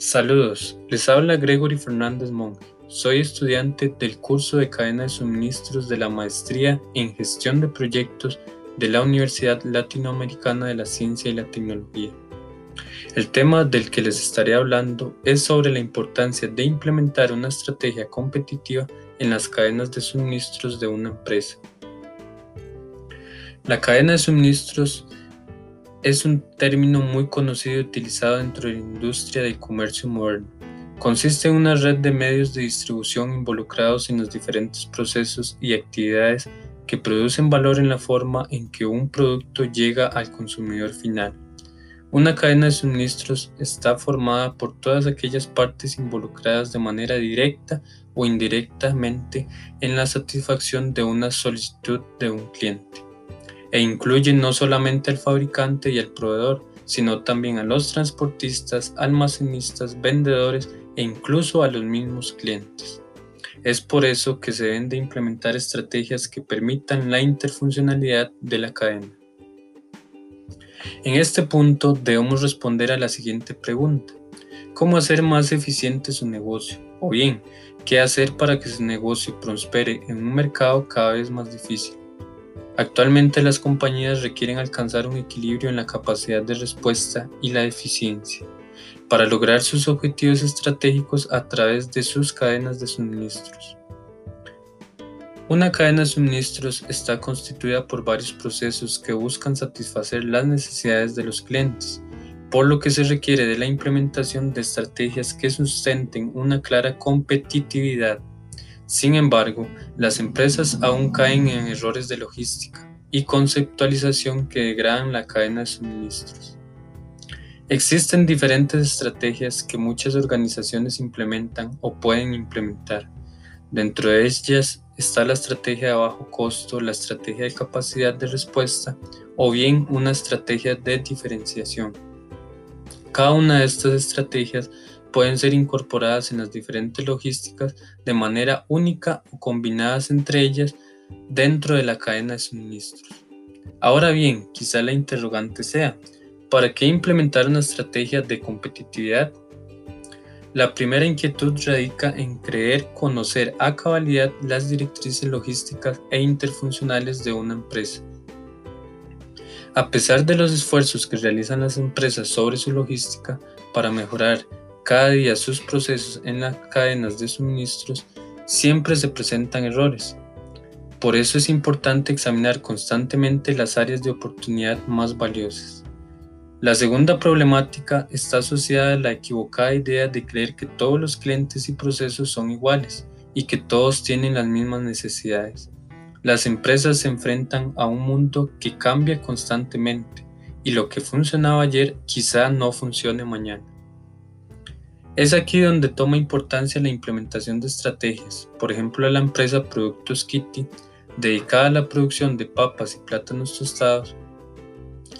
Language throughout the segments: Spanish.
Saludos, les habla Gregory Fernández Monge. Soy estudiante del curso de cadena de suministros de la maestría en gestión de proyectos de la Universidad Latinoamericana de la Ciencia y la Tecnología. El tema del que les estaré hablando es sobre la importancia de implementar una estrategia competitiva en las cadenas de suministros de una empresa. La cadena de suministros es un término muy conocido y utilizado dentro de la industria del comercio moderno. Consiste en una red de medios de distribución involucrados en los diferentes procesos y actividades que producen valor en la forma en que un producto llega al consumidor final. Una cadena de suministros está formada por todas aquellas partes involucradas de manera directa o indirectamente en la satisfacción de una solicitud de un cliente e incluye no solamente al fabricante y al proveedor, sino también a los transportistas, almacenistas, vendedores e incluso a los mismos clientes. Es por eso que se deben de implementar estrategias que permitan la interfuncionalidad de la cadena. En este punto debemos responder a la siguiente pregunta. ¿Cómo hacer más eficiente su negocio? O bien, ¿qué hacer para que su negocio prospere en un mercado cada vez más difícil? Actualmente las compañías requieren alcanzar un equilibrio en la capacidad de respuesta y la eficiencia para lograr sus objetivos estratégicos a través de sus cadenas de suministros. Una cadena de suministros está constituida por varios procesos que buscan satisfacer las necesidades de los clientes, por lo que se requiere de la implementación de estrategias que sustenten una clara competitividad sin embargo, las empresas aún caen en errores de logística y conceptualización que degradan la cadena de suministros. Existen diferentes estrategias que muchas organizaciones implementan o pueden implementar. Dentro de ellas está la estrategia de bajo costo, la estrategia de capacidad de respuesta o bien una estrategia de diferenciación. Cada una de estas estrategias pueden ser incorporadas en las diferentes logísticas de manera única o combinadas entre ellas dentro de la cadena de suministros. Ahora bien, quizá la interrogante sea, ¿para qué implementar una estrategia de competitividad? La primera inquietud radica en creer conocer a cabalidad las directrices logísticas e interfuncionales de una empresa. A pesar de los esfuerzos que realizan las empresas sobre su logística para mejorar cada día sus procesos en las cadenas de suministros, siempre se presentan errores. Por eso es importante examinar constantemente las áreas de oportunidad más valiosas. La segunda problemática está asociada a la equivocada idea de creer que todos los clientes y procesos son iguales y que todos tienen las mismas necesidades. Las empresas se enfrentan a un mundo que cambia constantemente y lo que funcionaba ayer quizá no funcione mañana. Es aquí donde toma importancia la implementación de estrategias, por ejemplo la empresa Productos Kitty, dedicada a la producción de papas y plátanos tostados,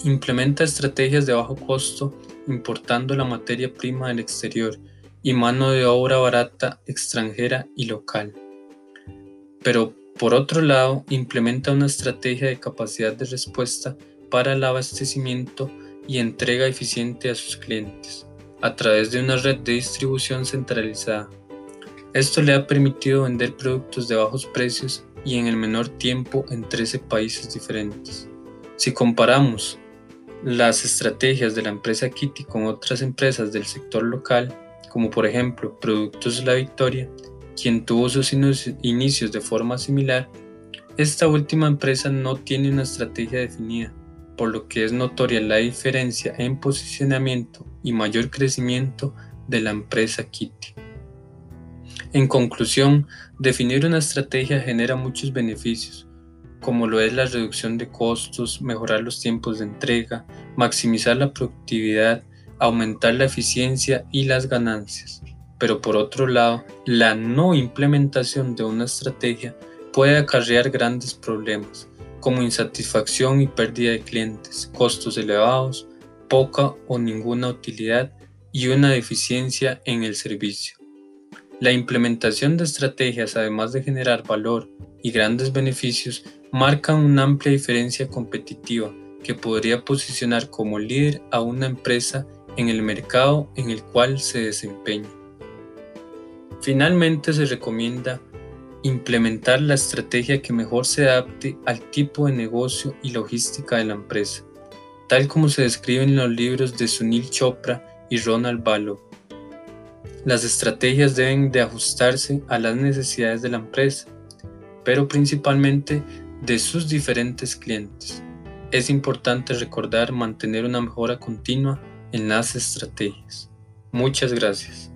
implementa estrategias de bajo costo importando la materia prima del exterior y mano de obra barata extranjera y local. Pero por otro lado, implementa una estrategia de capacidad de respuesta para el abastecimiento y entrega eficiente a sus clientes a través de una red de distribución centralizada. Esto le ha permitido vender productos de bajos precios y en el menor tiempo en 13 países diferentes. Si comparamos las estrategias de la empresa Kitty con otras empresas del sector local, como por ejemplo Productos La Victoria, quien tuvo sus inicios de forma similar, esta última empresa no tiene una estrategia definida, por lo que es notoria la diferencia en posicionamiento y mayor crecimiento de la empresa Kitty. En conclusión, definir una estrategia genera muchos beneficios, como lo es la reducción de costos, mejorar los tiempos de entrega, maximizar la productividad, aumentar la eficiencia y las ganancias. Pero por otro lado, la no implementación de una estrategia puede acarrear grandes problemas, como insatisfacción y pérdida de clientes, costos elevados, poca o ninguna utilidad y una deficiencia en el servicio. La implementación de estrategias, además de generar valor y grandes beneficios, marca una amplia diferencia competitiva que podría posicionar como líder a una empresa en el mercado en el cual se desempeña. Finalmente se recomienda implementar la estrategia que mejor se adapte al tipo de negocio y logística de la empresa, tal como se describe en los libros de Sunil Chopra y Ronald Balo. Las estrategias deben de ajustarse a las necesidades de la empresa, pero principalmente de sus diferentes clientes. Es importante recordar mantener una mejora continua en las estrategias. Muchas gracias.